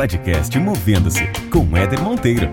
podcast Movendo-se com Éder Monteiro.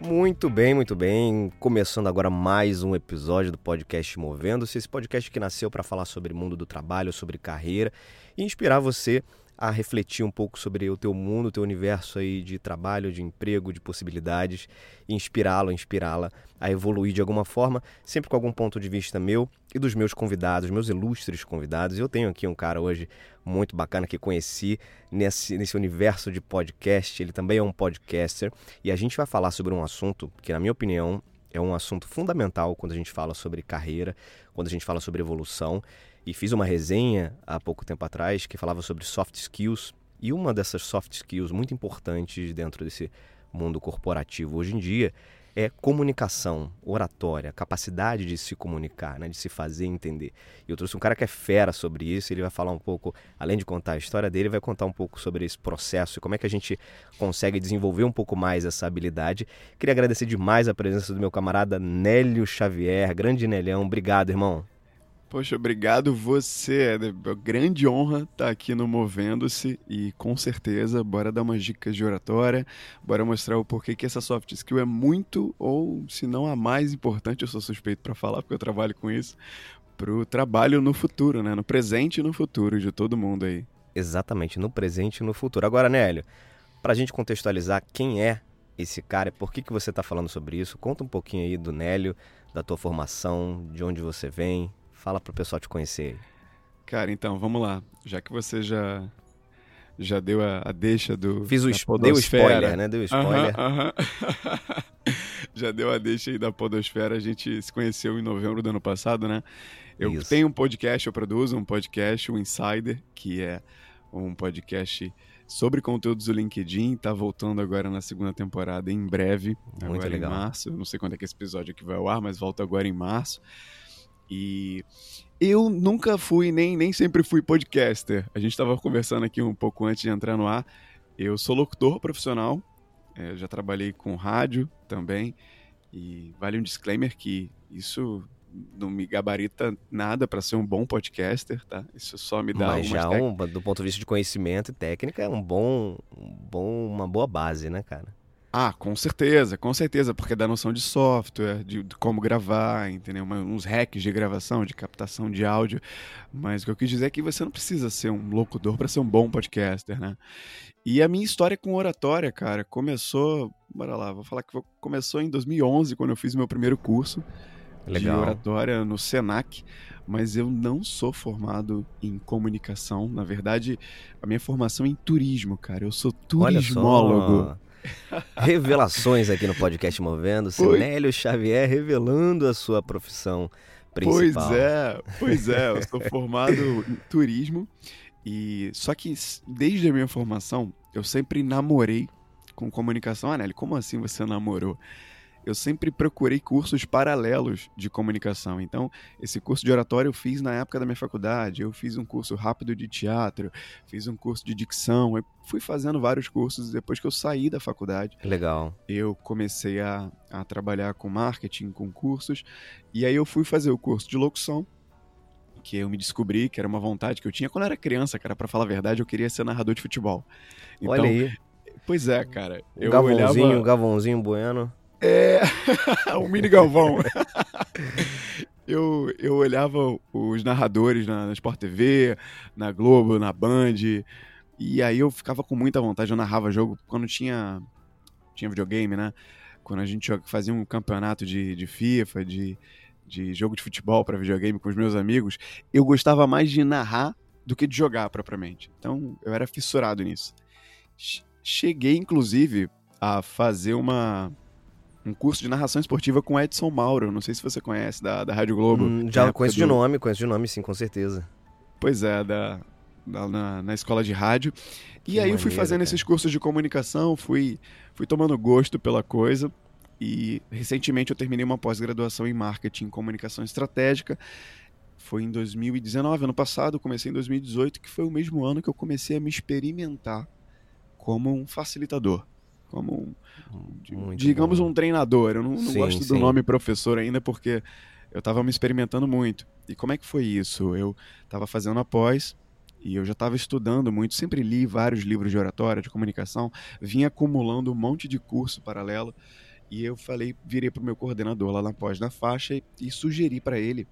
Muito bem, muito bem. Começando agora mais um episódio do podcast Movendo-se. Esse podcast que nasceu para falar sobre mundo do trabalho, sobre carreira e inspirar você a refletir um pouco sobre o teu mundo, o teu universo aí de trabalho, de emprego, de possibilidades, inspirá-lo, inspirá-la a evoluir de alguma forma, sempre com algum ponto de vista meu e dos meus convidados, meus ilustres convidados. Eu tenho aqui um cara hoje muito bacana que conheci nesse, nesse universo de podcast. Ele também é um podcaster e a gente vai falar sobre um assunto que, na minha opinião, é um assunto fundamental quando a gente fala sobre carreira, quando a gente fala sobre evolução e fiz uma resenha há pouco tempo atrás que falava sobre soft skills. E uma dessas soft skills muito importantes dentro desse mundo corporativo hoje em dia é comunicação, oratória, capacidade de se comunicar, né, de se fazer entender. E eu trouxe um cara que é fera sobre isso, ele vai falar um pouco, além de contar a história dele, vai contar um pouco sobre esse processo e como é que a gente consegue desenvolver um pouco mais essa habilidade. Queria agradecer demais a presença do meu camarada Nélio Xavier, grande Nelhão, obrigado, irmão. Poxa, obrigado você. É grande honra estar tá aqui no Movendo-se e com certeza, bora dar umas dicas de oratória, bora mostrar o porquê que essa soft skill é muito ou se não a mais importante, eu sou suspeito para falar porque eu trabalho com isso, para o trabalho no futuro, né? No presente e no futuro de todo mundo aí. Exatamente, no presente e no futuro. Agora, Nélio, para a gente contextualizar quem é esse cara, por que, que você está falando sobre isso, conta um pouquinho aí do Nélio, da tua formação, de onde você vem, Fala pro pessoal te conhecer aí. Cara, então, vamos lá. Já que você já já deu a, a deixa do. Fiz o deu spoiler, né? Deu spoiler. Já deu a deixa aí da Podosfera. A gente se conheceu em novembro do ano passado, né? Eu Isso. tenho um podcast, eu produzo um podcast, o Insider, que é um podcast sobre conteúdos do LinkedIn. Tá voltando agora na segunda temporada em breve. Muito agora legal. em março. Eu não sei quando é que esse episódio aqui vai ao ar, mas volta agora em março. E eu nunca fui, nem, nem sempre fui podcaster. A gente estava conversando aqui um pouco antes de entrar no ar. Eu sou locutor profissional, é, já trabalhei com rádio também. E vale um disclaimer que isso não me gabarita nada para ser um bom podcaster, tá? Isso só me dá Mas já um, do ponto de vista de conhecimento e técnica é um bom, um bom, uma boa base, né, cara? Ah, com certeza, com certeza, porque dá noção de software, de, de como gravar, entendeu? Uma, uns hacks de gravação, de captação de áudio. Mas o que eu quis dizer é que você não precisa ser um locutor para ser um bom podcaster, né? E a minha história com oratória, cara, começou, bora lá, vou falar que começou em 2011, quando eu fiz meu primeiro curso Legal. de oratória no Senac, mas eu não sou formado em comunicação. Na verdade, a minha formação é em turismo, cara. Eu sou turismólogo. Revelações aqui no podcast Movendo. Sinélio Xavier revelando a sua profissão principal. Pois é, pois é. Eu sou formado em turismo. E só que desde a minha formação, eu sempre namorei com comunicação. Ah, Nelly, como assim você namorou? Eu sempre procurei cursos paralelos de comunicação. Então, esse curso de oratório eu fiz na época da minha faculdade, eu fiz um curso rápido de teatro, fiz um curso de dicção, eu fui fazendo vários cursos depois que eu saí da faculdade. Legal. Eu comecei a, a trabalhar com marketing, com cursos, e aí eu fui fazer o curso de locução, que eu me descobri que era uma vontade que eu tinha quando eu era criança, cara, para falar a verdade, eu queria ser narrador de futebol. Então, Olha aí. Pois é, cara. Eu Gavãozinho, olhava... Gavãozinho Bueno. É, o Mini Galvão. eu, eu olhava os narradores na, na Sport TV, na Globo, na Band, e aí eu ficava com muita vontade. Eu narrava jogo quando tinha, tinha videogame, né? Quando a gente fazia um campeonato de, de FIFA, de, de jogo de futebol para videogame com os meus amigos, eu gostava mais de narrar do que de jogar propriamente. Então eu era fissurado nisso. Cheguei, inclusive, a fazer uma um curso de narração esportiva com Edson Mauro. Não sei se você conhece, da, da Rádio Globo. Hum, já conheço do... de nome, conheço de nome, sim, com certeza. Pois é, da, da na, na, escola de rádio. Que e aí eu fui fazendo cara. esses cursos de comunicação, fui, fui tomando gosto pela coisa. E recentemente eu terminei uma pós-graduação em marketing e comunicação estratégica. Foi em 2019, ano passado, comecei em 2018, que foi o mesmo ano que eu comecei a me experimentar como um facilitador como um, digamos bom. um treinador. Eu não, não gosto sim. do nome professor ainda porque eu estava me experimentando muito. E como é que foi isso? Eu estava fazendo após e eu já estava estudando muito, sempre li vários livros de oratória, de comunicação, vim acumulando um monte de curso paralelo. E eu falei, virei para o meu coordenador lá na pós na faixa e, e sugeri para ele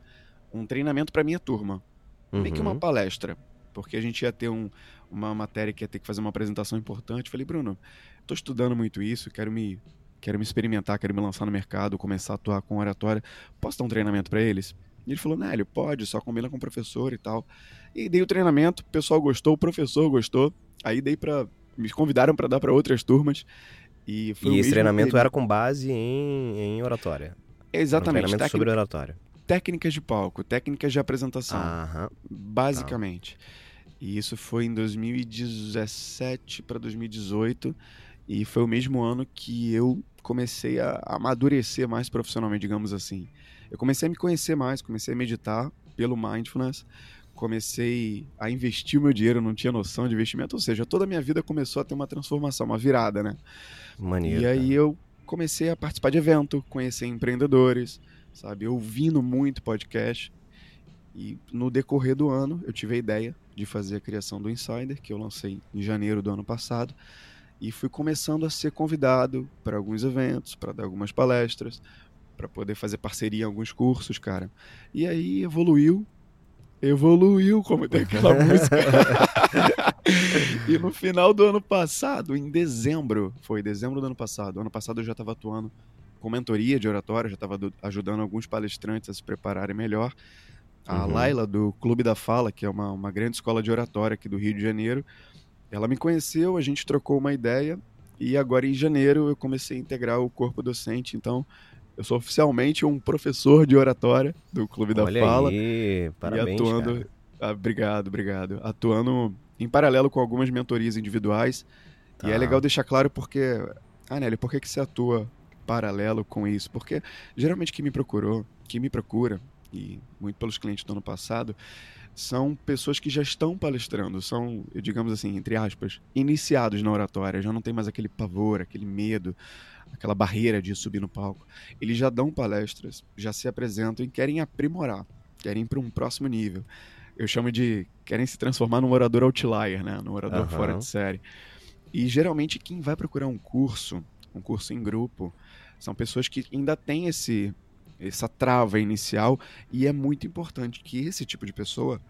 um treinamento para minha turma, uhum. meio que uma uhum. palestra, porque a gente ia ter um, uma matéria que ia ter que fazer uma apresentação importante. Falei, Bruno, estou estudando muito isso, quero me quero me experimentar, quero me lançar no mercado, começar a atuar com oratória. Posso dar um treinamento para eles? E ele falou, Nélio, pode, só combina com o professor e tal. E dei o treinamento, o pessoal gostou, o professor gostou. Aí dei para me convidaram para dar para outras turmas. E, e esse treinamento era com base em, em oratória. Exatamente. Um treinamento sobre oratória. Técnicas de palco, técnicas de apresentação. Aham. Basicamente. Tá. E isso foi em 2017 para 2018. E foi o mesmo ano que eu comecei a amadurecer mais profissionalmente, digamos assim. Eu comecei a me conhecer mais, comecei a meditar pelo mindfulness, comecei a investir meu dinheiro, não tinha noção de investimento, ou seja, toda a minha vida começou a ter uma transformação, uma virada, né? Maneiro. E aí eu comecei a participar de evento, conhecer empreendedores, sabe? Ouvindo muito podcast. E no decorrer do ano, eu tive a ideia de fazer a criação do Insider, que eu lancei em janeiro do ano passado e fui começando a ser convidado para alguns eventos, para dar algumas palestras, para poder fazer parceria em alguns cursos, cara. E aí evoluiu, evoluiu, como tem aquela música. e no final do ano passado, em dezembro, foi dezembro do ano passado, ano passado eu já estava atuando com mentoria de oratória, já estava ajudando alguns palestrantes a se prepararem melhor. A uhum. Laila, do Clube da Fala, que é uma, uma grande escola de oratória aqui do Rio de Janeiro, ela me conheceu, a gente trocou uma ideia e agora em janeiro eu comecei a integrar o corpo docente, então eu sou oficialmente um professor de oratória do Clube Olha da Fala. Aí, parabéns, e atuando, ah, obrigado, obrigado. Atuando em paralelo com algumas mentorias individuais. Tá. E é tá. legal deixar claro porque, ah, Nelly, por que, que você atua paralelo com isso? Porque geralmente quem me procurou, quem me procura, e muito pelos clientes do ano passado, são pessoas que já estão palestrando, são, digamos assim, entre aspas, iniciados na oratória, já não tem mais aquele pavor, aquele medo, aquela barreira de subir no palco. Eles já dão palestras, já se apresentam e querem aprimorar, querem ir para um próximo nível. Eu chamo de querem se transformar num orador outlier, né, num orador uhum. fora de série. E geralmente quem vai procurar um curso, um curso em grupo, são pessoas que ainda têm esse essa trava inicial e é muito importante que esse tipo de pessoa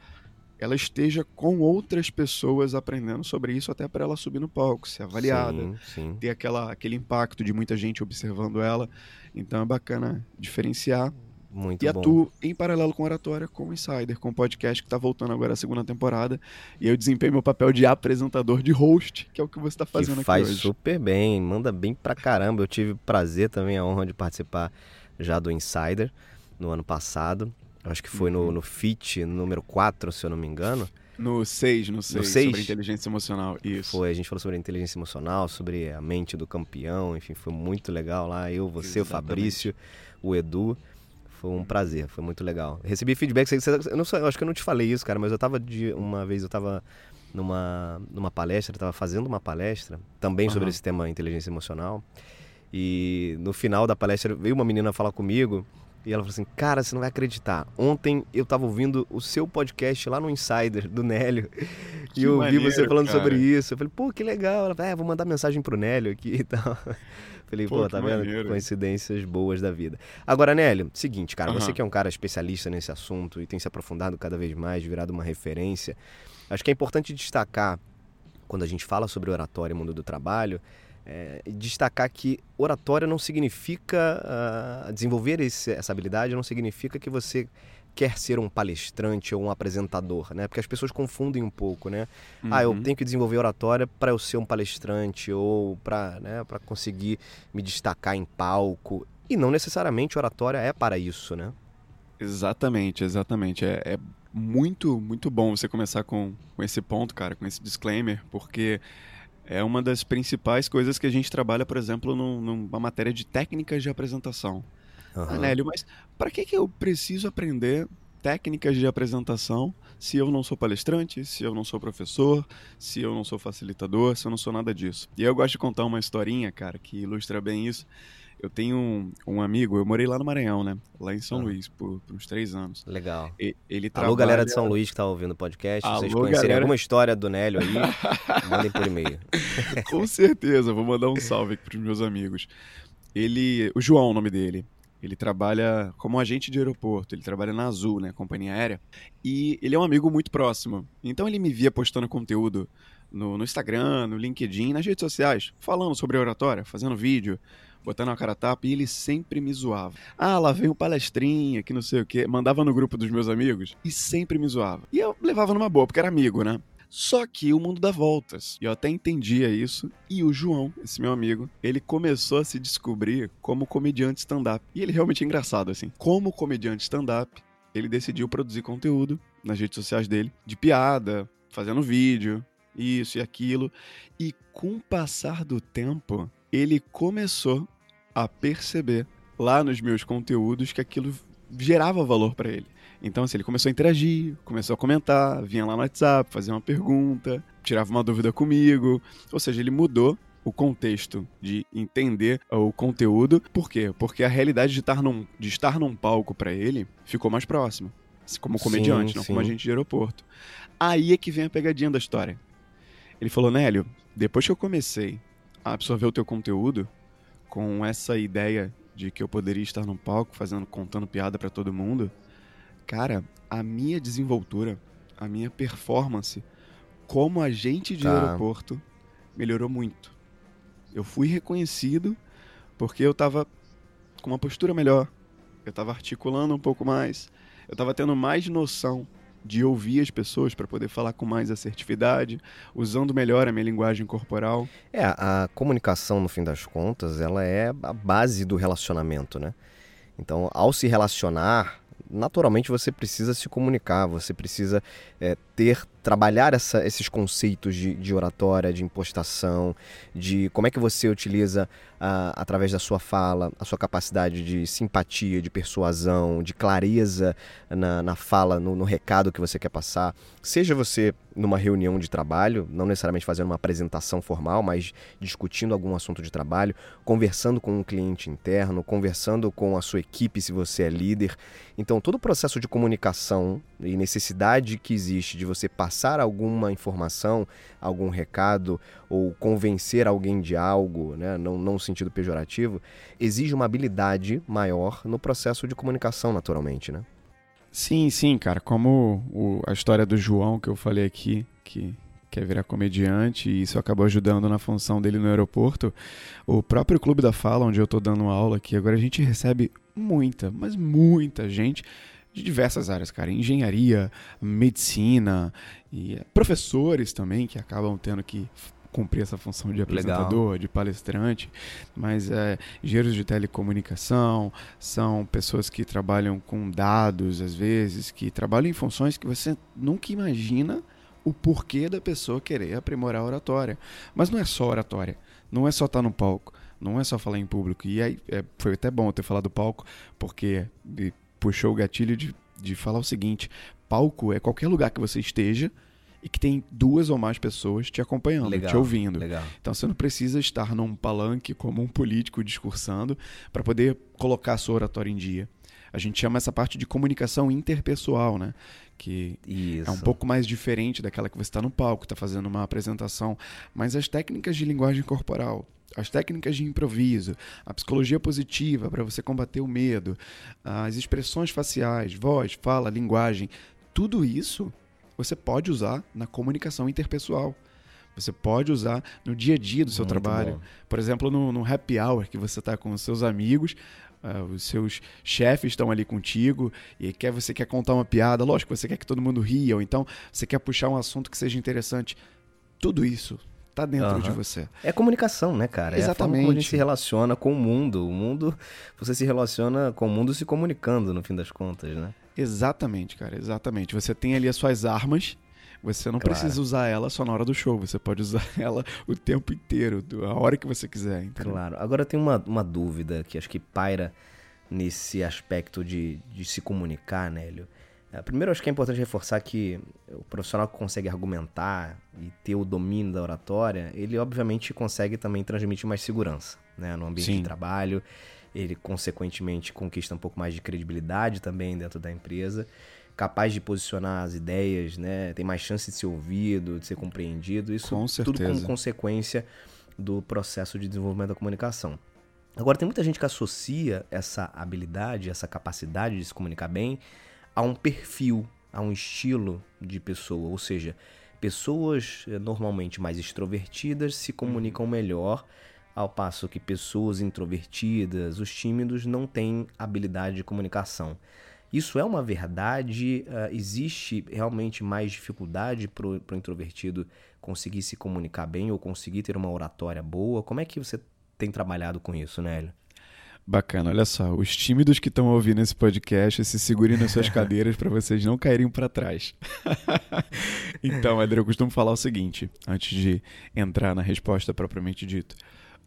ela esteja com outras pessoas aprendendo sobre isso até para ela subir no palco, ser avaliada, sim, sim. ter aquela, aquele impacto de muita gente observando ela. Então é bacana diferenciar. Muito e bom. atuo em paralelo com oratória, com o Insider, com o podcast que está voltando agora a segunda temporada. E eu desempenho meu papel de apresentador, de host, que é o que você está fazendo que aqui faz hoje. super bem, manda bem pra caramba. Eu tive prazer também, a honra de participar já do Insider no ano passado. Acho que foi uhum. no, no FIT número 4, se eu não me engano. No 6, no 6, sobre inteligência emocional, isso. Foi, a gente falou sobre inteligência emocional, sobre a mente do campeão, enfim, foi muito legal lá. Eu, você, Exatamente. o Fabrício, o Edu. Foi um prazer, foi muito legal. Recebi feedback, eu, não eu acho que eu não te falei isso, cara, mas eu tava de uma vez, eu tava numa, numa palestra, estava fazendo uma palestra também uhum. sobre esse tema inteligência emocional. E no final da palestra veio uma menina falar comigo e ela falou assim: Cara, você não vai acreditar. Ontem eu estava ouvindo o seu podcast lá no Insider do Nélio que e eu ouvi você falando cara. sobre isso. Eu falei: Pô, que legal. Ela falou: É, vou mandar mensagem pro Nélio aqui e tal. Falei, pô, pô tá vendo? Maneiro. Coincidências boas da vida. Agora, Nélio, seguinte, cara, uhum. você que é um cara especialista nesse assunto e tem se aprofundado cada vez mais, virado uma referência, acho que é importante destacar, quando a gente fala sobre oratória e mundo do trabalho, é, destacar que oratória não significa uh, desenvolver esse, essa habilidade não significa que você quer ser um palestrante ou um apresentador, né? Porque as pessoas confundem um pouco, né? Uhum. Ah, eu uhum. tenho que desenvolver oratória para eu ser um palestrante ou para né, para conseguir me destacar em palco. E não necessariamente oratória é para isso, né? Exatamente, exatamente. É, é muito, muito bom você começar com, com esse ponto, cara, com esse disclaimer, porque é uma das principais coisas que a gente trabalha, por exemplo, num, numa matéria de técnicas de apresentação. Uhum. Anélio, mas para que, que eu preciso aprender técnicas de apresentação se eu não sou palestrante, se eu não sou professor, se eu não sou facilitador, se eu não sou nada disso? E eu gosto de contar uma historinha, cara, que ilustra bem isso. Eu tenho um, um, amigo, eu morei lá no Maranhão, né? Lá em São ah. Luís, por, por, uns três anos. Legal. E, ele trabalha... Alô, galera de São Luís que tá ouvindo o podcast. Se vocês conhecerem galera... alguma história do Nélio aí, mandem por e-mail. Com certeza, vou mandar um salve aqui pros meus amigos. Ele. O João, o nome dele. Ele trabalha como agente de aeroporto, ele trabalha na Azul, né, companhia aérea, e ele é um amigo muito próximo. Então ele me via postando conteúdo no, no Instagram, no LinkedIn, nas redes sociais, falando sobre a oratória, fazendo vídeo, botando a cara tapa, e ele sempre me zoava. Ah, lá vem o palestrinha, que não sei o quê. Mandava no grupo dos meus amigos e sempre me zoava. E eu levava numa boa, porque era amigo, né? Só que o mundo dá voltas. E eu até entendia isso. E o João, esse meu amigo, ele começou a se descobrir como comediante stand-up. E ele realmente é engraçado, assim. Como comediante stand-up, ele decidiu produzir conteúdo nas redes sociais dele, de piada, fazendo vídeo, isso e aquilo. E com o passar do tempo, ele começou a perceber lá nos meus conteúdos que aquilo gerava valor para ele. Então, assim, ele começou a interagir, começou a comentar, vinha lá no WhatsApp, fazia uma pergunta, tirava uma dúvida comigo. Ou seja, ele mudou o contexto de entender o conteúdo. Por quê? Porque a realidade de estar num, de estar num palco para ele ficou mais próxima. Como comediante, sim, não sim. como agente de aeroporto. Aí é que vem a pegadinha da história. Ele falou, Nélio, depois que eu comecei a absorver o teu conteúdo, com essa ideia de que eu poderia estar num palco fazendo, contando piada para todo mundo, cara, a minha desenvoltura, a minha performance como agente de tá. aeroporto melhorou muito. Eu fui reconhecido porque eu tava com uma postura melhor, eu tava articulando um pouco mais, eu tava tendo mais noção de ouvir as pessoas para poder falar com mais assertividade, usando melhor a minha linguagem corporal. É, a comunicação, no fim das contas, ela é a base do relacionamento, né? Então, ao se relacionar, naturalmente você precisa se comunicar, você precisa é, ter trabalhar essa, esses conceitos de, de, oratória, de impostação, de como é que você utiliza ah, através da sua fala a sua capacidade de simpatia, de persuasão, de clareza na, na fala, no, no recado que você quer passar. Seja você numa reunião de trabalho, não necessariamente fazendo uma apresentação formal, mas discutindo algum assunto de trabalho, conversando com um cliente interno, conversando com a sua equipe se você é líder. Então, todo o processo de comunicação e necessidade que existe de você passar alguma informação, algum recado ou convencer alguém de algo, né, não, não no sentido pejorativo, exige uma habilidade maior no processo de comunicação, naturalmente, né? Sim, sim, cara. Como o, a história do João que eu falei aqui, que quer virar comediante e isso acabou ajudando na função dele no aeroporto. O próprio Clube da Fala, onde eu estou dando aula aqui, agora a gente recebe muita, mas muita gente de diversas áreas, cara. Engenharia, medicina e professores também que acabam tendo que cumprir essa função de apresentador, Legal. de palestrante, mas é, engenheiros de telecomunicação, são pessoas que trabalham com dados, às vezes, que trabalham em funções que você nunca imagina o porquê da pessoa querer aprimorar a oratória. Mas não é só oratória, não é só estar no palco, não é só falar em público. E aí, é, foi até bom eu ter falado do palco, porque puxou o gatilho de, de falar o seguinte: palco é qualquer lugar que você esteja e que tem duas ou mais pessoas te acompanhando, legal, te ouvindo. Legal. Então você não precisa estar num palanque como um político discursando para poder colocar a sua oratória em dia. A gente chama essa parte de comunicação interpessoal, né? Que Isso. é um pouco mais diferente daquela que você está no palco, está fazendo uma apresentação. Mas as técnicas de linguagem corporal, as técnicas de improviso, a psicologia positiva para você combater o medo, as expressões faciais, voz, fala, linguagem, tudo isso você pode usar na comunicação interpessoal. Você pode usar no dia a dia do seu Muito trabalho. Bom. Por exemplo, no, no, happy hour que você está com os seus amigos, uh, os seus chefes estão ali contigo e quer você quer contar uma piada. Lógico, você quer que todo mundo ria, ou então você quer puxar um assunto que seja interessante. Tudo isso tá dentro uhum. de você. É comunicação, né, cara? Exatamente. É como a gente se relaciona com o mundo. O mundo, você se relaciona com o mundo se comunicando, no fim das contas, né? Exatamente, cara, exatamente. Você tem ali as suas armas, você não claro. precisa usar ela só na hora do show, você pode usar ela o tempo inteiro, a hora que você quiser. Entendeu? Claro. Agora tem uma, uma dúvida que acho que paira nesse aspecto de, de se comunicar, Nélio. É, primeiro, acho que é importante reforçar que o profissional que consegue argumentar e ter o domínio da oratória, ele obviamente consegue também transmitir mais segurança né, no ambiente Sim. de trabalho. Ele, consequentemente, conquista um pouco mais de credibilidade também dentro da empresa. Capaz de posicionar as ideias, né? Tem mais chance de ser ouvido, de ser compreendido. Isso com tudo como consequência do processo de desenvolvimento da comunicação. Agora, tem muita gente que associa essa habilidade, essa capacidade de se comunicar bem a um perfil, a um estilo de pessoa. Ou seja, pessoas eh, normalmente mais extrovertidas se comunicam melhor, ao passo que pessoas introvertidas, os tímidos, não têm habilidade de comunicação. Isso é uma verdade? Uh, existe realmente mais dificuldade para o introvertido conseguir se comunicar bem ou conseguir ter uma oratória boa? Como é que você tem trabalhado com isso, Nélio? Bacana, olha só, os tímidos que estão ouvindo esse podcast, se segurem nas suas cadeiras para vocês não caírem para trás. então, André, eu costumo falar o seguinte, antes de entrar na resposta propriamente dita.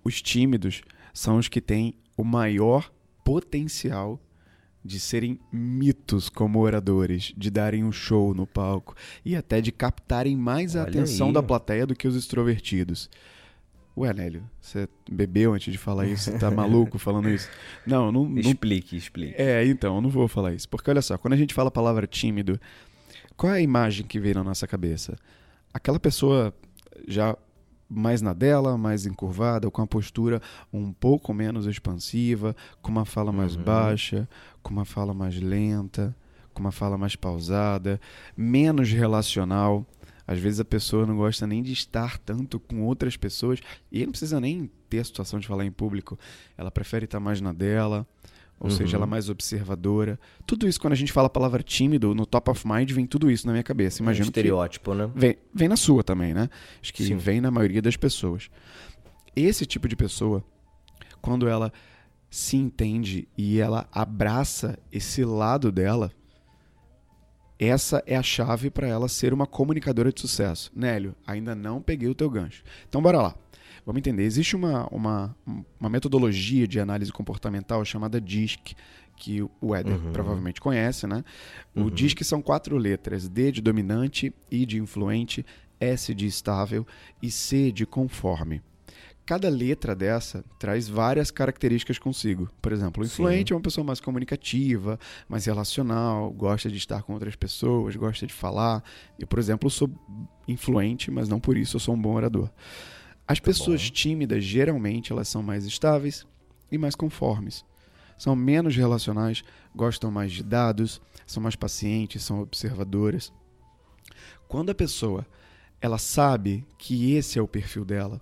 Os tímidos são os que têm o maior potencial de serem mitos como oradores, de darem um show no palco e até de captarem mais a atenção aí. da plateia do que os extrovertidos. Ué, Nélio, você bebeu antes de falar isso? Você tá maluco falando isso? Não, não, não. Explique, explique. É, então, eu não vou falar isso. Porque olha só, quando a gente fala a palavra tímido, qual é a imagem que vem na nossa cabeça? Aquela pessoa já mais na dela, mais encurvada, com a postura um pouco menos expansiva, com uma fala mais uhum. baixa, com uma fala mais lenta, com uma fala mais pausada, menos relacional. Às vezes a pessoa não gosta nem de estar tanto com outras pessoas e não precisa nem ter a situação de falar em público. Ela prefere estar mais na dela, ou uhum. seja, ela é mais observadora. Tudo isso, quando a gente fala a palavra tímido, no top of mind vem tudo isso na minha cabeça. Imagino é um estereótipo, né? Vem, vem na sua também, né? Acho que Sim. vem na maioria das pessoas. Esse tipo de pessoa, quando ela se entende e ela abraça esse lado dela, essa é a chave para ela ser uma comunicadora de sucesso. Nélio, ainda não peguei o teu gancho. Então, bora lá. Vamos entender. Existe uma, uma, uma metodologia de análise comportamental chamada DISC, que o Éder uhum. provavelmente conhece, né? O uhum. DISC são quatro letras: D de dominante, I de influente, S de estável e C de conforme cada letra dessa traz várias características consigo. Por exemplo, o influente Sim. é uma pessoa mais comunicativa, mais relacional, gosta de estar com outras pessoas, gosta de falar. Eu, por exemplo, sou influente, mas não por isso eu sou um bom orador. As tá pessoas bom. tímidas, geralmente, elas são mais estáveis e mais conformes. São menos relacionais, gostam mais de dados, são mais pacientes, são observadoras. Quando a pessoa ela sabe que esse é o perfil dela,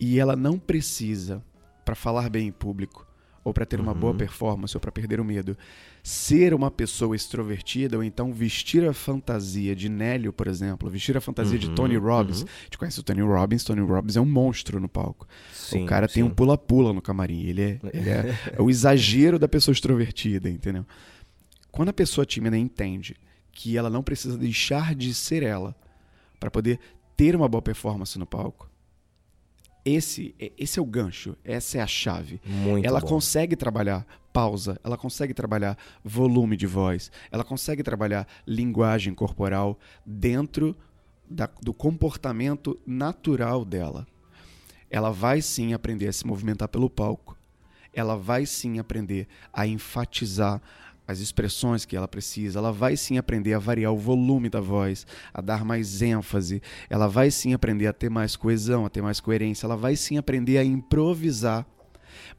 e ela não precisa, para falar bem em público, ou para ter uma boa uhum. performance, ou para perder o medo, ser uma pessoa extrovertida, ou então vestir a fantasia de Nélio, por exemplo, vestir a fantasia uhum, de Tony Robbins. Uhum. A gente conhece o Tony Robbins, Tony Robbins é um monstro no palco. Sim, o cara sim. tem um pula-pula no camarim, ele, é, ele é, é o exagero da pessoa extrovertida, entendeu? Quando a pessoa tímida entende que ela não precisa deixar de ser ela para poder ter uma boa performance no palco, esse, esse é o gancho, essa é a chave. Muito ela bom. consegue trabalhar pausa, ela consegue trabalhar volume de voz, ela consegue trabalhar linguagem corporal dentro da, do comportamento natural dela. Ela vai sim aprender a se movimentar pelo palco. Ela vai sim aprender a enfatizar as expressões que ela precisa, ela vai sim aprender a variar o volume da voz, a dar mais ênfase, ela vai sim aprender a ter mais coesão, a ter mais coerência, ela vai sim aprender a improvisar.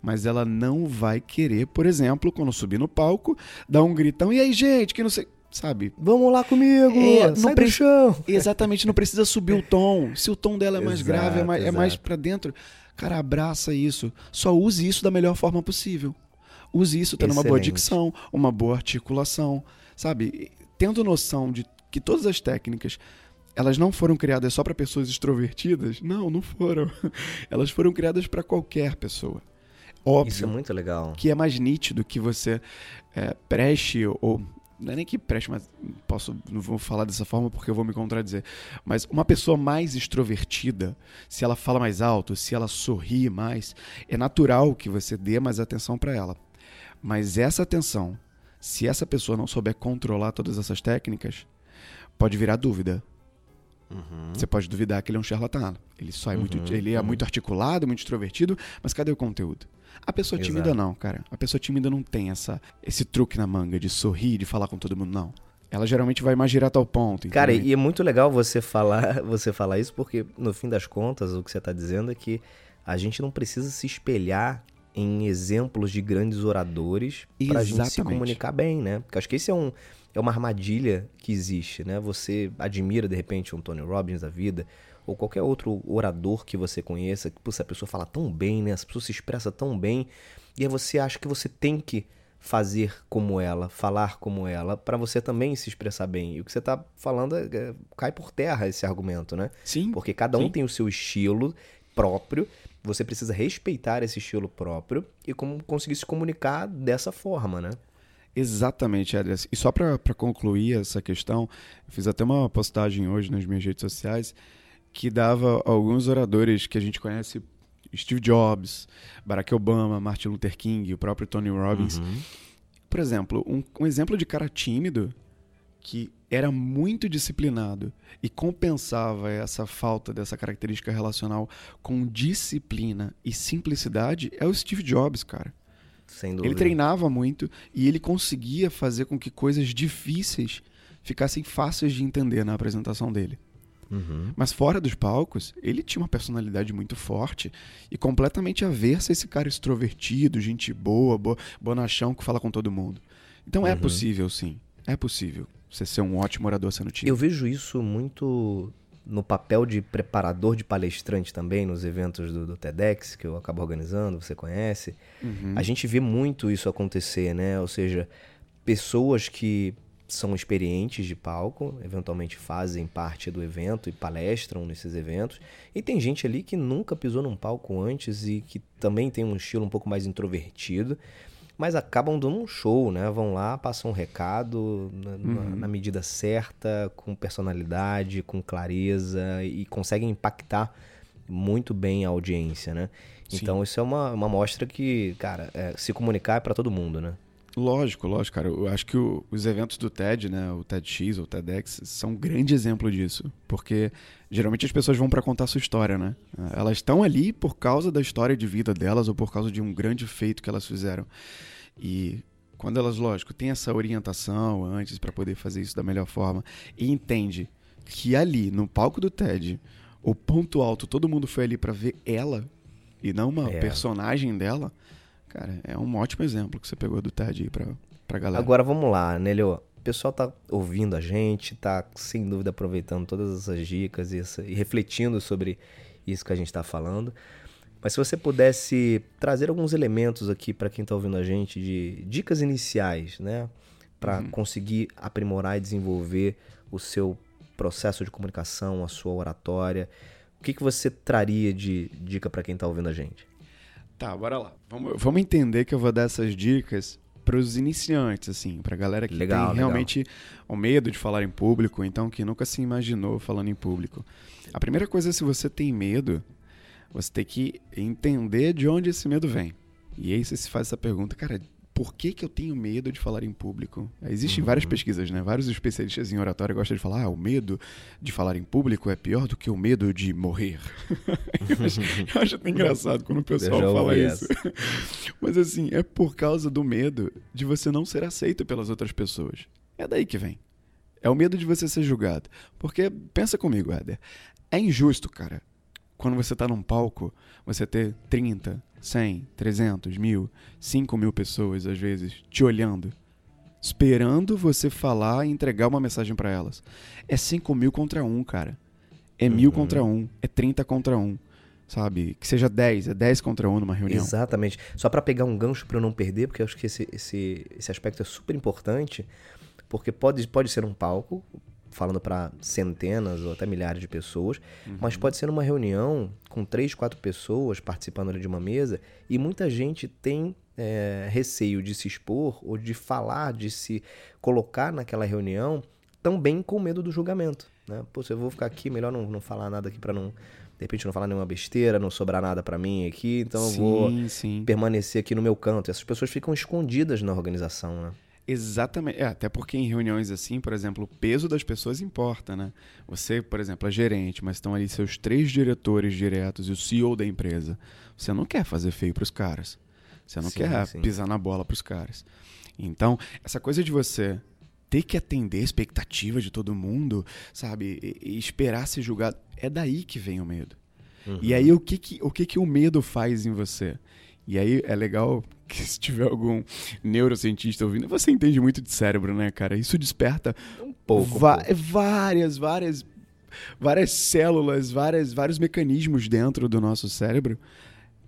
Mas ela não vai querer, por exemplo, quando subir no palco, dar um gritão, e aí, gente, que não sei sabe? Vamos lá comigo, é, sai pre... do chão. Exatamente, não precisa subir o tom. Se o tom dela é mais exato, grave, é mais, é mais para dentro, cara, abraça isso. Só use isso da melhor forma possível. Use isso tendo Excelente. uma boa dicção, uma boa articulação, sabe? Tendo noção de que todas as técnicas elas não foram criadas só para pessoas extrovertidas? Não, não foram. Elas foram criadas para qualquer pessoa. Óbvio. Isso é muito legal. Que é mais nítido que você é, preste ou não é nem que preste, mas posso não vou falar dessa forma porque eu vou me contradizer. Mas uma pessoa mais extrovertida, se ela fala mais alto, se ela sorri mais, é natural que você dê mais atenção para ela. Mas essa atenção Se essa pessoa não souber controlar todas essas técnicas, pode virar dúvida. Uhum. Você pode duvidar que ele é um charlatão. Ele só é uhum, muito, ele é uhum. muito articulado, muito extrovertido, mas cadê o conteúdo? A pessoa Exato. tímida não, cara. A pessoa tímida não tem essa, esse truque na manga de sorrir, de falar com todo mundo, não. Ela geralmente vai mais direto ao ponto. Entendeu? Cara, e é muito legal você falar, você falar isso, porque no fim das contas, o que você está dizendo é que a gente não precisa se espelhar em exemplos de grandes oradores para a gente se comunicar bem, né? Porque acho que esse é um, é uma armadilha que existe, né? Você admira de repente um Tony Robbins da vida ou qualquer outro orador que você conheça, que essa pessoa fala tão bem, né? Essa pessoa se expressa tão bem, e aí você acha que você tem que fazer como ela, falar como ela, para você também se expressar bem. E o que você está falando é, é, cai por terra esse argumento, né? Sim. Porque cada um sim. tem o seu estilo próprio, você precisa respeitar esse estilo próprio e como conseguir se comunicar dessa forma, né? Exatamente, Adrias. E só para concluir essa questão, eu fiz até uma postagem hoje nas minhas redes sociais que dava alguns oradores que a gente conhece, Steve Jobs, Barack Obama, Martin Luther King, o próprio Tony Robbins. Uhum. Por exemplo, um, um exemplo de cara tímido que era muito disciplinado e compensava essa falta dessa característica relacional com disciplina e simplicidade é o Steve Jobs, cara. Sem dúvida. Ele treinava muito e ele conseguia fazer com que coisas difíceis ficassem fáceis de entender na apresentação dele. Uhum. Mas fora dos palcos, ele tinha uma personalidade muito forte e completamente aversa a esse cara extrovertido, gente boa, bo bonachão que fala com todo mundo. Então é uhum. é possível, sim. É possível você ser um ótimo orador sendo tímido. Eu vejo isso muito no papel de preparador de palestrante também, nos eventos do, do TEDx, que eu acabo organizando, você conhece. Uhum. A gente vê muito isso acontecer, né? Ou seja, pessoas que são experientes de palco, eventualmente fazem parte do evento e palestram nesses eventos. E tem gente ali que nunca pisou num palco antes e que também tem um estilo um pouco mais introvertido, mas acabam dando um show, né? Vão lá, passam um recado na, uhum. na medida certa, com personalidade, com clareza e conseguem impactar muito bem a audiência, né? Sim. Então isso é uma, uma mostra que, cara, é, se comunicar é para todo mundo, né? Lógico, lógico, cara. Eu acho que o, os eventos do TED, né, o TEDx ou o TEDx, são um grande exemplo disso. Porque geralmente as pessoas vão para contar sua história, né? Elas estão ali por causa da história de vida delas ou por causa de um grande feito que elas fizeram. E quando elas, lógico, têm essa orientação antes para poder fazer isso da melhor forma e entende que ali, no palco do TED, o ponto alto, todo mundo foi ali para ver ela e não uma é. personagem dela Cara, é um ótimo exemplo que você pegou do TED aí pra, pra galera. Agora vamos lá, Nelio. O pessoal tá ouvindo a gente, tá sem dúvida aproveitando todas essas dicas e, essa, e refletindo sobre isso que a gente está falando. Mas se você pudesse trazer alguns elementos aqui para quem está ouvindo a gente de dicas iniciais, né, para uhum. conseguir aprimorar e desenvolver o seu processo de comunicação, a sua oratória, o que, que você traria de dica para quem está ouvindo a gente? Tá, bora lá. Vamos, vamos entender que eu vou dar essas dicas para os iniciantes, assim, para galera que legal, tem realmente legal. o medo de falar em público, então que nunca se imaginou falando em público. A primeira coisa é se você tem medo, você tem que entender de onde esse medo vem. E aí você se faz essa pergunta, cara, por que, que eu tenho medo de falar em público? Existem uhum. várias pesquisas, né? Vários especialistas em oratória gostam de falar, ah, o medo de falar em público é pior do que o medo de morrer. eu, acho, eu acho até engraçado quando o pessoal fala isso. Mas assim, é por causa do medo de você não ser aceito pelas outras pessoas. É daí que vem. É o medo de você ser julgado. Porque, pensa comigo, Éder, é injusto, cara, quando você tá num palco, você ter 30, 100, 300, mil, 5 mil pessoas, às vezes, te olhando, esperando você falar e entregar uma mensagem para elas. É 5 mil contra um, cara. É uhum. mil contra um. É 30 contra um. Sabe? Que seja 10, é 10 contra um numa reunião. Exatamente. Só para pegar um gancho para eu não perder, porque eu acho que esse, esse, esse aspecto é super importante, porque pode, pode ser um palco, falando para centenas ou até milhares de pessoas, uhum. mas pode ser numa reunião com três, quatro pessoas participando ali de uma mesa e muita gente tem é, receio de se expor ou de falar, de se colocar naquela reunião também com medo do julgamento. Né? Pô, se eu vou ficar aqui, melhor não, não falar nada aqui para não de repente não falar nenhuma besteira, não sobrar nada para mim aqui, então sim, eu vou sim. permanecer aqui no meu canto. Essas pessoas ficam escondidas na organização, né? Exatamente. É, até porque em reuniões assim, por exemplo, o peso das pessoas importa, né? Você, por exemplo, é gerente, mas estão ali seus três diretores diretos e o CEO da empresa. Você não quer fazer feio para os caras. Você não sim, quer sim. pisar na bola para os caras. Então, essa coisa de você ter que atender a expectativa de todo mundo, sabe? E, e esperar ser julgado, é daí que vem o medo. Uhum. E aí o que que, o que que o medo faz em você? E aí é legal que se tiver algum neurocientista ouvindo, você entende muito de cérebro, né, cara? Isso desperta um pouco, várias, várias, várias células, várias, vários mecanismos dentro do nosso cérebro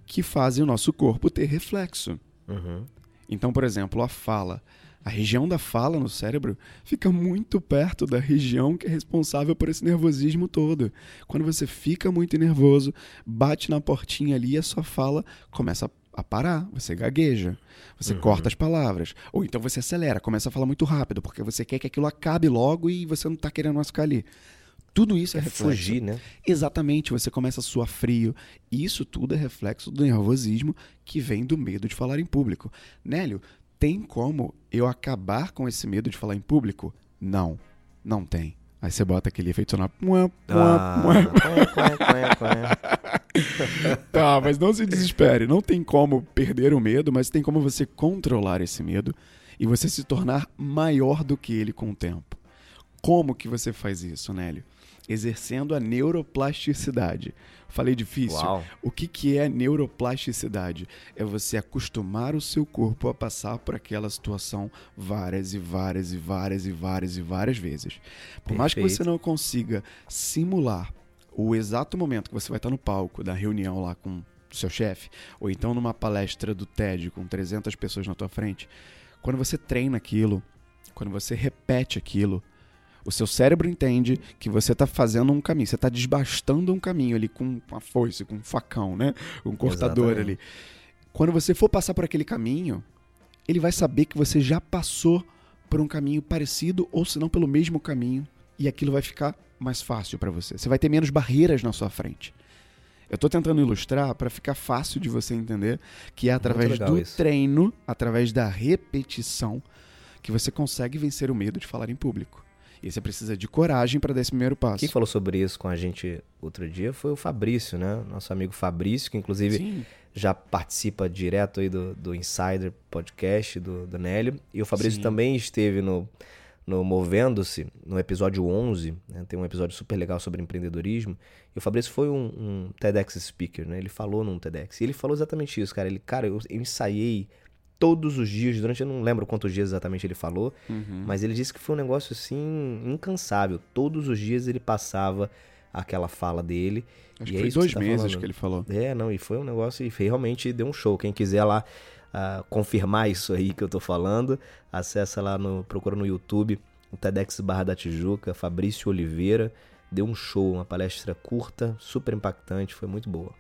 que fazem o nosso corpo ter reflexo. Uhum. Então, por exemplo, a fala. A região da fala no cérebro fica muito perto da região que é responsável por esse nervosismo todo. Quando você fica muito nervoso, bate na portinha ali e a sua fala começa a parar, você gagueja, você uhum. corta as palavras. Ou então você acelera, começa a falar muito rápido, porque você quer que aquilo acabe logo e você não está querendo mais ficar ali. Tudo isso é, é reflexo. fugir, né? Exatamente, você começa a suar frio. Isso tudo é reflexo do nervosismo que vem do medo de falar em público. Nélio, tem como eu acabar com esse medo de falar em público? Não, não tem. Aí você bota aquele efeito sonoro. Ah, tá, mas não se desespere. Não tem como perder o medo, mas tem como você controlar esse medo e você se tornar maior do que ele com o tempo. Como que você faz isso, Nélio? exercendo a neuroplasticidade. Falei difícil? Uau. O que, que é neuroplasticidade? É você acostumar o seu corpo a passar por aquela situação várias e várias e várias e várias e várias vezes. Por Perfeito. mais que você não consiga simular o exato momento que você vai estar no palco da reunião lá com o seu chefe, ou então numa palestra do TED com 300 pessoas na tua frente, quando você treina aquilo, quando você repete aquilo, o seu cérebro entende que você está fazendo um caminho, você está desbastando um caminho ali com uma foice, com um facão, né? Um cortador Exatamente. ali. Quando você for passar por aquele caminho, ele vai saber que você já passou por um caminho parecido ou se não pelo mesmo caminho e aquilo vai ficar mais fácil para você. Você vai ter menos barreiras na sua frente. Eu estou tentando ilustrar para ficar fácil de você entender que é através do isso. treino, através da repetição, que você consegue vencer o medo de falar em público. E você precisa de coragem para dar esse primeiro passo. Quem falou sobre isso com a gente outro dia foi o Fabrício, né? Nosso amigo Fabrício, que inclusive Sim. já participa direto aí do, do Insider Podcast do, do Nélio. E o Fabrício Sim. também esteve no, no Movendo-se, no episódio 11. Né? Tem um episódio super legal sobre empreendedorismo. E o Fabrício foi um, um TEDx speaker, né? Ele falou num TEDx. E ele falou exatamente isso, cara. Ele, cara, eu, eu ensaiei todos os dias, durante, eu não lembro quantos dias exatamente ele falou, uhum. mas ele disse que foi um negócio assim, incansável. Todos os dias ele passava aquela fala dele. Acho que é foi dois tá meses falando. que ele falou. É, não, e foi um negócio, e realmente deu um show. Quem quiser lá uh, confirmar isso aí que eu tô falando, acessa lá, no, procura no YouTube, o TEDx Barra da Tijuca, Fabrício Oliveira, deu um show, uma palestra curta, super impactante, foi muito boa.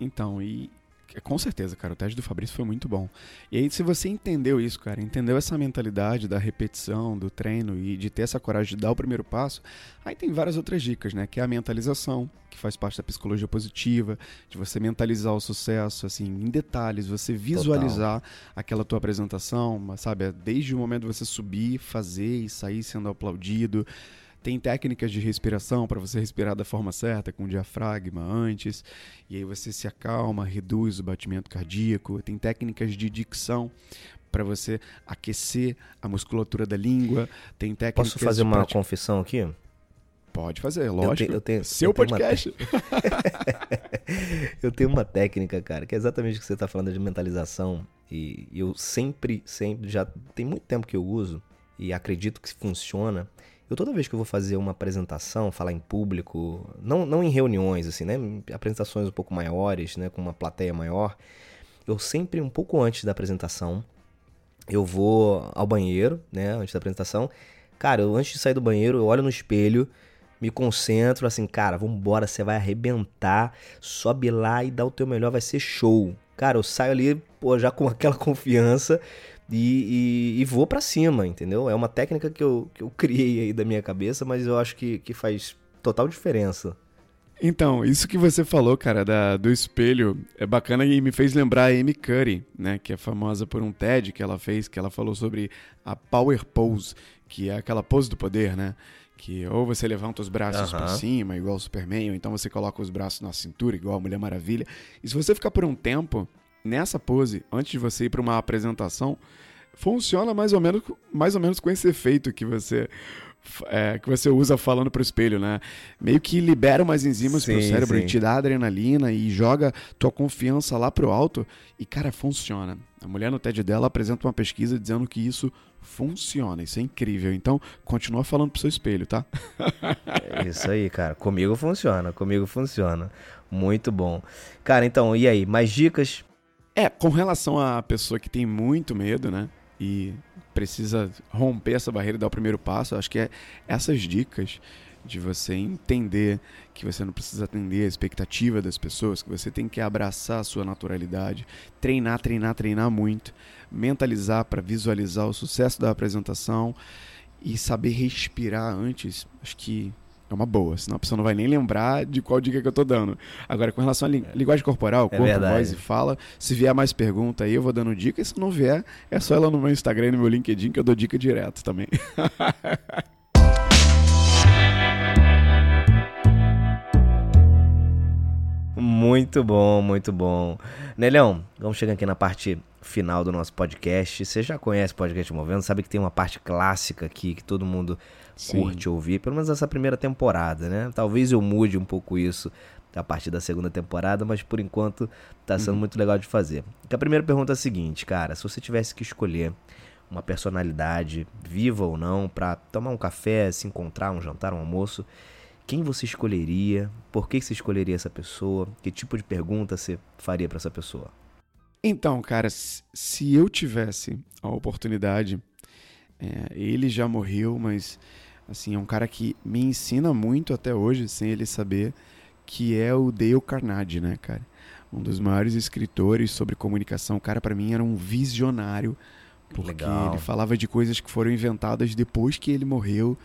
Então, e com certeza, cara, o teste do Fabrício foi muito bom. E aí, se você entendeu isso, cara, entendeu essa mentalidade da repetição, do treino e de ter essa coragem de dar o primeiro passo, aí tem várias outras dicas, né? Que é a mentalização, que faz parte da psicologia positiva, de você mentalizar o sucesso, assim, em detalhes, você visualizar Total. aquela tua apresentação, sabe? Desde o momento de você subir, fazer e sair sendo aplaudido. Tem técnicas de respiração para você respirar da forma certa, com o diafragma antes, e aí você se acalma, reduz o batimento cardíaco. Tem técnicas de dicção para você aquecer a musculatura da língua. Tem técnicas Posso fazer uma prática... confissão aqui? Pode fazer, lógico. Eu tenho, eu tenho, Seu eu podcast. Tenho eu tenho uma técnica, cara, que é exatamente o que você está falando de mentalização. E eu sempre, sempre, já tem muito tempo que eu uso e acredito que funciona. Eu toda vez que eu vou fazer uma apresentação, falar em público, não, não em reuniões, assim, né? Apresentações um pouco maiores, né? Com uma plateia maior, eu sempre, um pouco antes da apresentação, eu vou ao banheiro, né? Antes da apresentação. Cara, eu, antes de sair do banheiro, eu olho no espelho, me concentro, assim, cara, vambora, você vai arrebentar, sobe lá e dá o teu melhor, vai ser show. Cara, eu saio ali, pô, já com aquela confiança e, e, e vou para cima, entendeu? É uma técnica que eu, que eu criei aí da minha cabeça, mas eu acho que, que faz total diferença. Então, isso que você falou, cara, da, do espelho, é bacana e me fez lembrar a Amy Curry, né, que é famosa por um TED que ela fez, que ela falou sobre a Power Pose, que é aquela pose do poder, né? Que ou você levanta os braços uhum. para cima, igual o Superman, ou então você coloca os braços na cintura, igual a Mulher Maravilha. E se você ficar por um tempo nessa pose, antes de você ir para uma apresentação, funciona mais ou menos, mais ou menos com esse efeito que você é, que você usa falando pro espelho, né? Meio que libera umas enzimas sim, pro cérebro sim. e te dá adrenalina e joga tua confiança lá pro alto. E, cara, funciona. A mulher no TED dela apresenta uma pesquisa dizendo que isso funciona. Isso é incrível. Então, continua falando pro seu espelho, tá? é isso aí, cara. Comigo funciona. Comigo funciona. Muito bom. Cara, então, e aí? Mais dicas? É, com relação à pessoa que tem muito medo, né? E precisa romper essa barreira e dar o primeiro passo. Acho que é essas dicas de você entender que você não precisa atender a expectativa das pessoas, que você tem que abraçar a sua naturalidade, treinar, treinar, treinar muito, mentalizar para visualizar o sucesso da apresentação e saber respirar antes. Acho que é uma boa, senão a pessoa não vai nem lembrar de qual dica que eu tô dando. Agora, com relação à li linguagem corporal, é corpo, voz e fala, se vier mais pergunta aí, eu vou dando dica, e se não vier, é só ela no meu Instagram e no meu LinkedIn que eu dou dica direto também. Muito bom, muito bom. Nelhão, vamos chegar aqui na parte final do nosso podcast. Você já conhece o Podcast Movendo, sabe que tem uma parte clássica aqui que todo mundo Sim. curte ouvir, pelo menos essa primeira temporada, né? Talvez eu mude um pouco isso a partir da segunda temporada, mas por enquanto tá sendo uhum. muito legal de fazer. a primeira pergunta é a seguinte, cara, se você tivesse que escolher uma personalidade, viva ou não, para tomar um café, se encontrar, um jantar, um almoço, quem você escolheria? Por que você escolheria essa pessoa? Que tipo de pergunta você faria para essa pessoa? Então, cara, se eu tivesse a oportunidade, é, ele já morreu, mas Assim, é um cara que me ensina muito até hoje, sem ele saber, que é o Dale Carnegie, né, cara? Um dos maiores escritores sobre comunicação. O cara, para mim, era um visionário, porque Legal. ele falava de coisas que foram inventadas depois que ele morreu,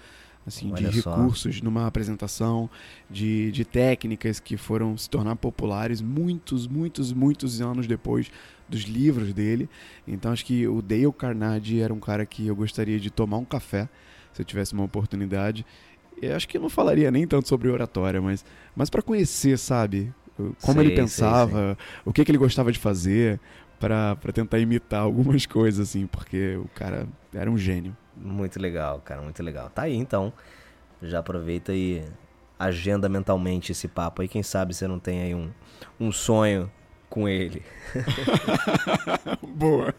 assim, Olha de só. recursos numa apresentação, de, de técnicas que foram se tornar populares muitos, muitos, muitos anos depois dos livros dele. Então, acho que o Dale Carnegie era um cara que eu gostaria de tomar um café se eu tivesse uma oportunidade. Eu acho que eu não falaria nem tanto sobre oratória, mas, mas para conhecer, sabe? Como ele pensava, o que, que ele gostava de fazer, para tentar imitar algumas coisas, assim, porque o cara era um gênio. Muito legal, cara, muito legal. Tá aí então. Já aproveita e agenda mentalmente esse papo aí. Quem sabe você não tem aí um, um sonho com ele. Boa.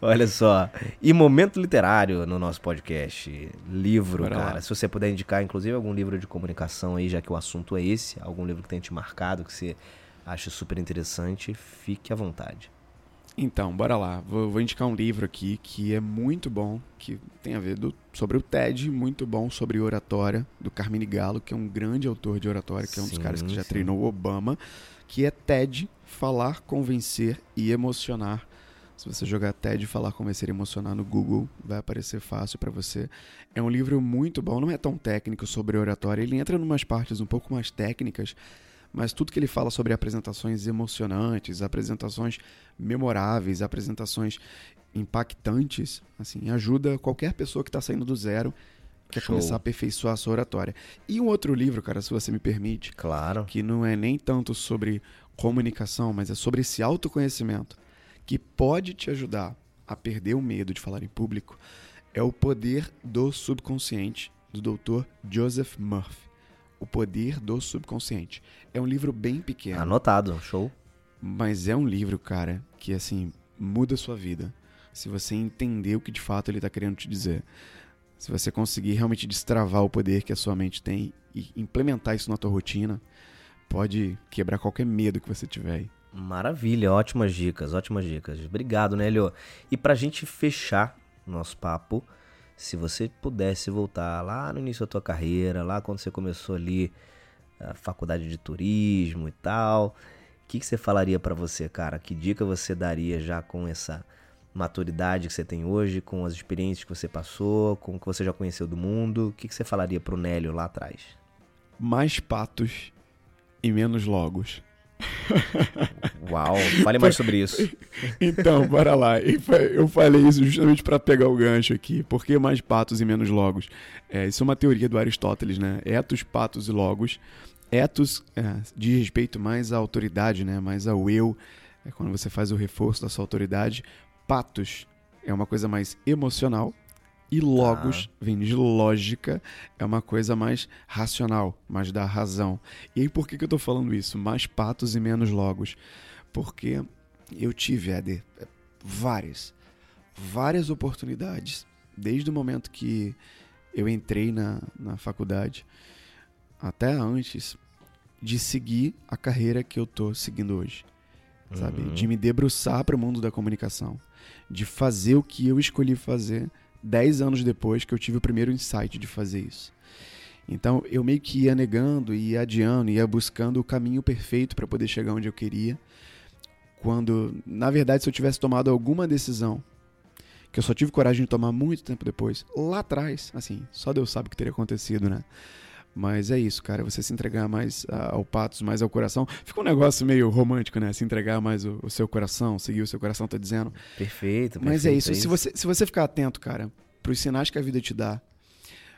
Olha só. E momento literário no nosso podcast. Livro, Bora cara. Lá. Se você puder indicar, inclusive, algum livro de comunicação aí, já que o assunto é esse, algum livro que tenha te marcado, que você acha super interessante, fique à vontade. Então, bora lá. Vou, vou, indicar um livro aqui que é muito bom, que tem a ver do, sobre o TED, muito bom sobre oratória, do Carmine Gallo, que é um grande autor de oratória, que é um dos caras que já sim. treinou o Obama, que é TED, Falar, Convencer e Emocionar. Se você jogar TED Falar, Convencer e Emocionar no Google, vai aparecer fácil para você. É um livro muito bom, não é tão técnico sobre oratória, ele entra em umas partes um pouco mais técnicas, mas tudo que ele fala sobre apresentações emocionantes, apresentações memoráveis, apresentações impactantes, assim, ajuda qualquer pessoa que está saindo do zero quer Show. começar a aperfeiçoar a sua oratória. E um outro livro, cara, se você me permite, claro, que não é nem tanto sobre comunicação, mas é sobre esse autoconhecimento que pode te ajudar a perder o medo de falar em público, é o poder do subconsciente do Dr. Joseph Murphy. O Poder do Subconsciente. É um livro bem pequeno. Anotado, show. Mas é um livro, cara, que assim, muda a sua vida. Se você entender o que de fato ele está querendo te dizer. Se você conseguir realmente destravar o poder que a sua mente tem e implementar isso na tua rotina, pode quebrar qualquer medo que você tiver aí. Maravilha, ótimas dicas, ótimas dicas. Obrigado, Nélio. E pra gente fechar nosso papo, se você pudesse voltar lá no início da tua carreira, lá quando você começou ali a faculdade de turismo e tal, o que, que você falaria para você, cara? Que dica você daria já com essa maturidade que você tem hoje, com as experiências que você passou, com o que você já conheceu do mundo? O que, que você falaria pro Nélio lá atrás? Mais patos e menos logos. Uau, fale mais sobre isso. Então, bora lá. Eu falei isso justamente para pegar o gancho aqui. Por que mais patos e menos logos? É, isso é uma teoria do Aristóteles, né? Etos, patos e logos. Etos é, diz respeito mais à autoridade, né? mais ao eu. É quando você faz o reforço da sua autoridade. Patos é uma coisa mais emocional. E logos ah. vem de lógica, é uma coisa mais racional, mais da razão. E aí por que, que eu estou falando isso? Mais patos e menos logos. Porque eu tive, Éder, várias, várias oportunidades, desde o momento que eu entrei na, na faculdade, até antes, de seguir a carreira que eu tô seguindo hoje. Sabe? Uhum. De me debruçar para o mundo da comunicação. De fazer o que eu escolhi fazer dez anos depois que eu tive o primeiro insight de fazer isso. Então eu meio que ia negando, ia adiando, ia buscando o caminho perfeito para poder chegar onde eu queria. Quando, na verdade, se eu tivesse tomado alguma decisão que eu só tive coragem de tomar muito tempo depois, lá atrás, assim, só Deus sabe o que teria acontecido, né? Mas é isso, cara. Você se entregar mais ao patos, mais ao coração. Fica um negócio meio romântico, né? Se entregar mais o, o seu coração, seguir o seu coração tá dizendo. Perfeito, perfeito. Mas é isso. É isso. Se, você, se você ficar atento, cara, pros sinais que a vida te dá,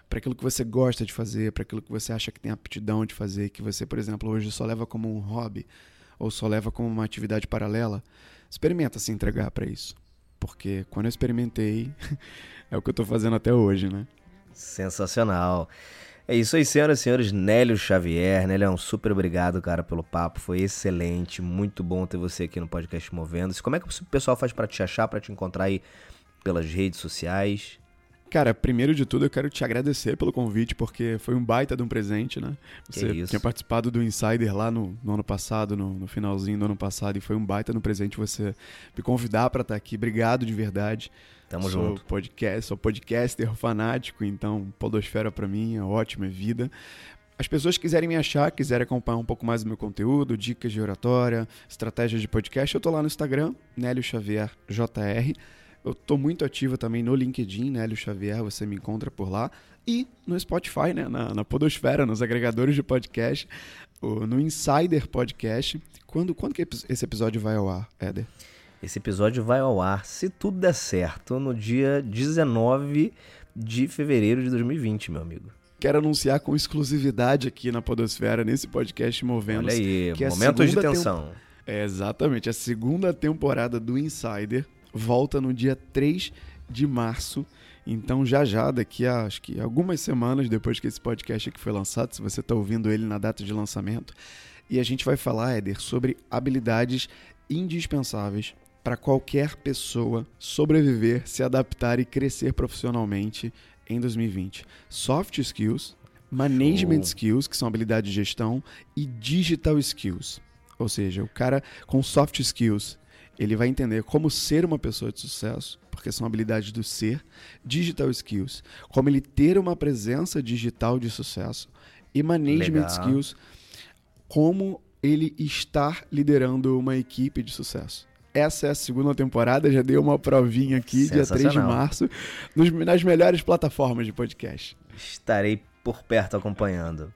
para aquilo que você gosta de fazer, para aquilo que você acha que tem aptidão de fazer, que você, por exemplo, hoje só leva como um hobby ou só leva como uma atividade paralela, experimenta se entregar para isso. Porque quando eu experimentei, é o que eu tô fazendo até hoje, né? Sensacional. É isso aí, senhoras e senhores. Nélio Xavier. Nélio, um super obrigado, cara, pelo papo. Foi excelente. Muito bom ter você aqui no podcast Movendo-se. Como é que o pessoal faz para te achar, para te encontrar aí pelas redes sociais? Cara, primeiro de tudo eu quero te agradecer pelo convite, porque foi um baita de um presente, né? Você tinha participado do Insider lá no, no ano passado, no, no, finalzinho do ano passado, e foi um baita de um presente você me convidar para estar aqui. Obrigado de verdade. Tamo sou junto. Podcast, sou podcaster fanático, então Podosfera para mim é ótima vida. As pessoas que quiserem me achar, quiserem acompanhar um pouco mais do meu conteúdo, dicas de oratória, estratégias de podcast, eu tô lá no Instagram, Nélio Xavier JR. Eu tô muito ativo também no LinkedIn, Nélio Xavier, você me encontra por lá. E no Spotify, né, na, na Podosfera, nos agregadores de podcast, no Insider Podcast. Quando, quando que esse episódio vai ao ar, Éder? Esse episódio vai ao ar, se tudo der certo, no dia 19 de fevereiro de 2020, meu amigo. Quero anunciar com exclusividade aqui na Podosfera, nesse podcast Movendo. Olha aí, que momentos de tensão. É, exatamente. A segunda temporada do Insider volta no dia 3 de março. Então, já já, daqui a acho que algumas semanas depois que esse podcast aqui foi lançado, se você está ouvindo ele na data de lançamento, e a gente vai falar, Éder, sobre habilidades indispensáveis para qualquer pessoa sobreviver, se adaptar e crescer profissionalmente em 2020. Soft skills, management Show. skills, que são habilidades de gestão, e digital skills. Ou seja, o cara com soft skills, ele vai entender como ser uma pessoa de sucesso, porque são habilidades do ser, digital skills, como ele ter uma presença digital de sucesso, e management Legal. skills, como ele estar liderando uma equipe de sucesso. Essa é a segunda temporada, já dei uma provinha aqui, dia 3 de março, nos, nas melhores plataformas de podcast. Estarei por perto acompanhando.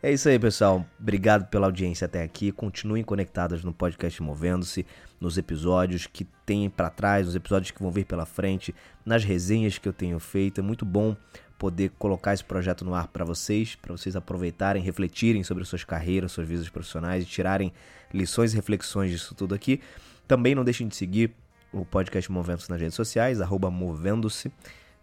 É isso aí, pessoal. Obrigado pela audiência até aqui. Continuem conectados no podcast Movendo-se, nos episódios que tem para trás, nos episódios que vão vir pela frente, nas resenhas que eu tenho feito. É muito bom poder colocar esse projeto no ar para vocês, para vocês aproveitarem, refletirem sobre suas carreiras, suas vidas profissionais e tirarem lições e reflexões disso tudo aqui. Também não deixem de seguir o podcast Movendo-se nas redes sociais, arroba Movendo-se.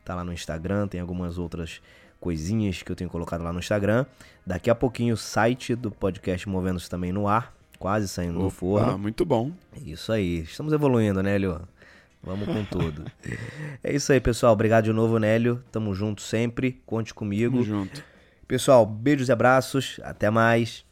Tá lá no Instagram, tem algumas outras coisinhas que eu tenho colocado lá no Instagram. Daqui a pouquinho o site do podcast Movendo-se também no ar, quase saindo Opa, do forno. muito bom. Isso aí, estamos evoluindo, né, Leo? Vamos com tudo. é isso aí, pessoal. Obrigado de novo, Nélio. Tamo junto sempre. Conte comigo. Tamo junto. Pessoal, beijos e abraços. Até mais.